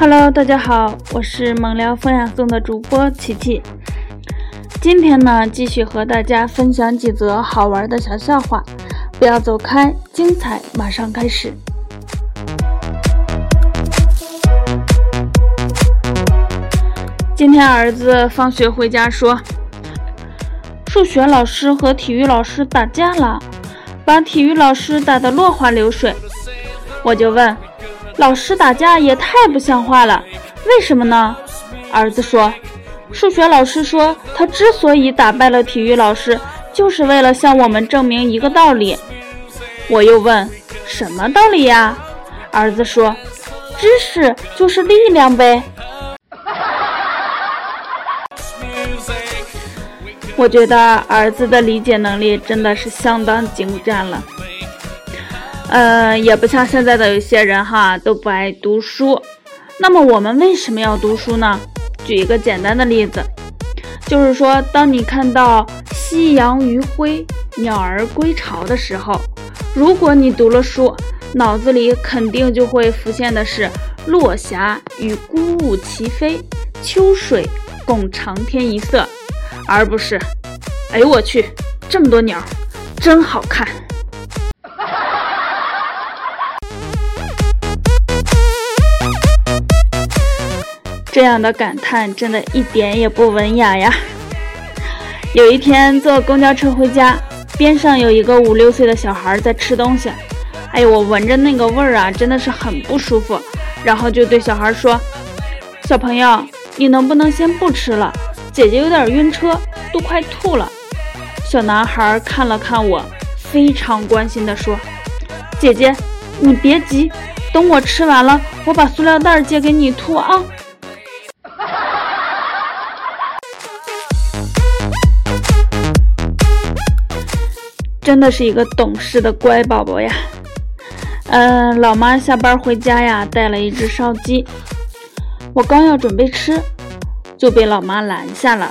Hello，大家好，我是猛聊风雅颂的主播琪琪。今天呢，继续和大家分享几则好玩的小笑话，不要走开，精彩马上开始。今天儿子放学回家说，数学老师和体育老师打架了，把体育老师打得落花流水。我就问，老师打架也太不像话了，为什么呢？儿子说，数学老师说他之所以打败了体育老师，就是为了向我们证明一个道理。我又问，什么道理呀？儿子说，知识就是力量呗。我觉得儿子的理解能力真的是相当精湛了，呃，也不像现在的有些人哈都不爱读书。那么我们为什么要读书呢？举一个简单的例子，就是说，当你看到夕阳余晖、鸟儿归巢的时候，如果你读了书，脑子里肯定就会浮现的是落霞与孤鹜齐飞，秋水共长天一色。而不是，哎呦我去，这么多鸟，真好看。这样的感叹真的一点也不文雅呀。有一天坐公交车回家，边上有一个五六岁的小孩在吃东西，哎呦我闻着那个味儿啊，真的是很不舒服。然后就对小孩说：“小朋友，你能不能先不吃了？”姐姐有点晕车，都快吐了。小男孩看了看我，非常关心地说：“姐姐，你别急，等我吃完了，我把塑料袋借给你吐啊。”真的是一个懂事的乖宝宝呀。嗯，老妈下班回家呀，带了一只烧鸡，我刚要准备吃。就被老妈拦下了。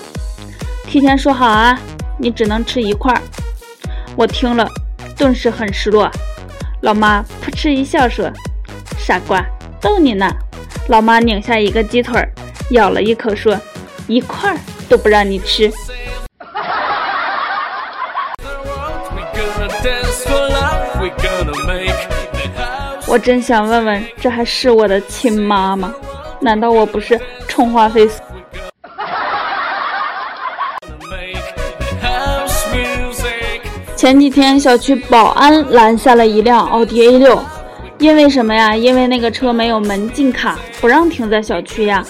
提前说好啊，你只能吃一块。我听了，顿时很失落。老妈扑哧一笑说：“傻瓜，逗你呢。”老妈拧下一个鸡腿，咬了一口说：“一块都不让你吃。”我真想问问，这还是我的亲妈吗？难道我不是充话费？前几天小区保安拦下了一辆奥迪 A 六，因为什么呀？因为那个车没有门禁卡，不让停在小区呀。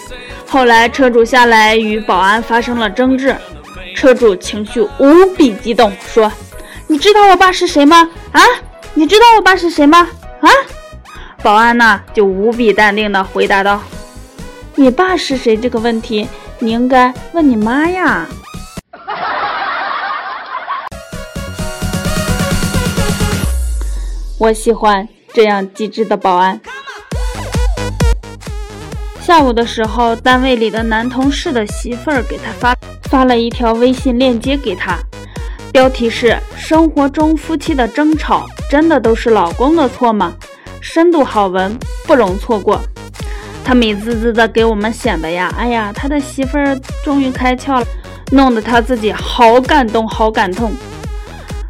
后来车主下来与保安发生了争执，车主情绪无比激动，说：“你知道我爸是谁吗？啊，你知道我爸是谁吗？啊？”保安呢就无比淡定地回答道：“你爸是谁这个问题，你应该问你妈呀。”我喜欢这样机智的保安。下午的时候，单位里的男同事的媳妇儿给他发发了一条微信链接给他，标题是“生活中夫妻的争吵真的都是老公的错吗？”深度好文，不容错过。他美滋滋的给我们显摆呀，哎呀，他的媳妇儿终于开窍了，弄得他自己好感动，好感动。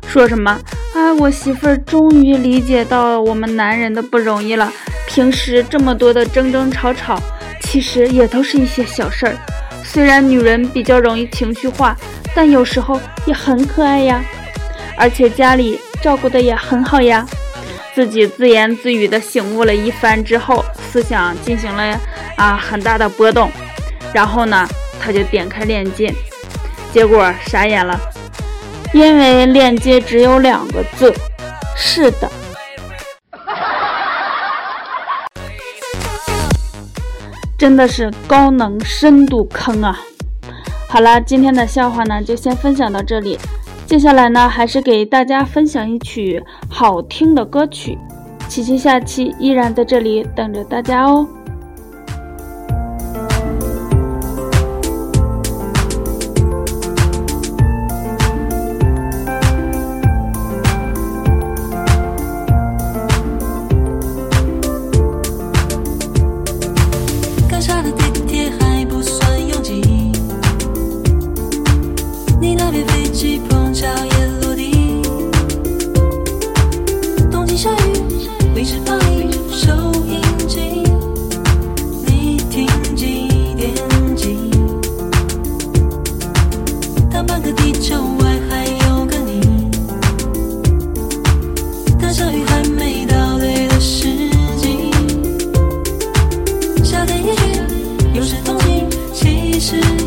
说什么？啊，我媳妇儿终于理解到我们男人的不容易了。平时这么多的争争吵吵，其实也都是一些小事儿。虽然女人比较容易情绪化，但有时候也很可爱呀。而且家里照顾的也很好呀。自己自言自语的醒悟了一番之后，思想进行了啊很大的波动。然后呢，他就点开链接，结果傻眼了。因为链接只有两个字，是的，真的是高能深度坑啊！好了，今天的笑话呢就先分享到这里，接下来呢，还是给大家分享一曲好听的歌曲，琪琪下期依然在这里等着大家哦。有是东西其实。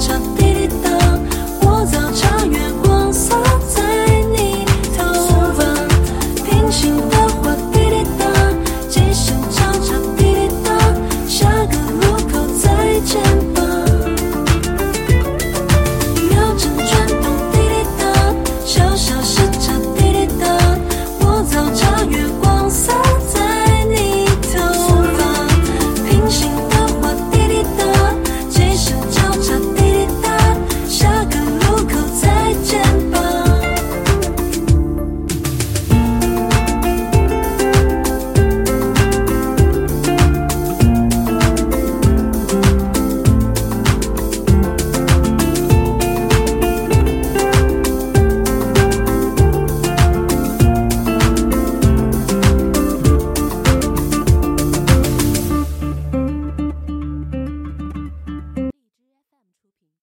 彻底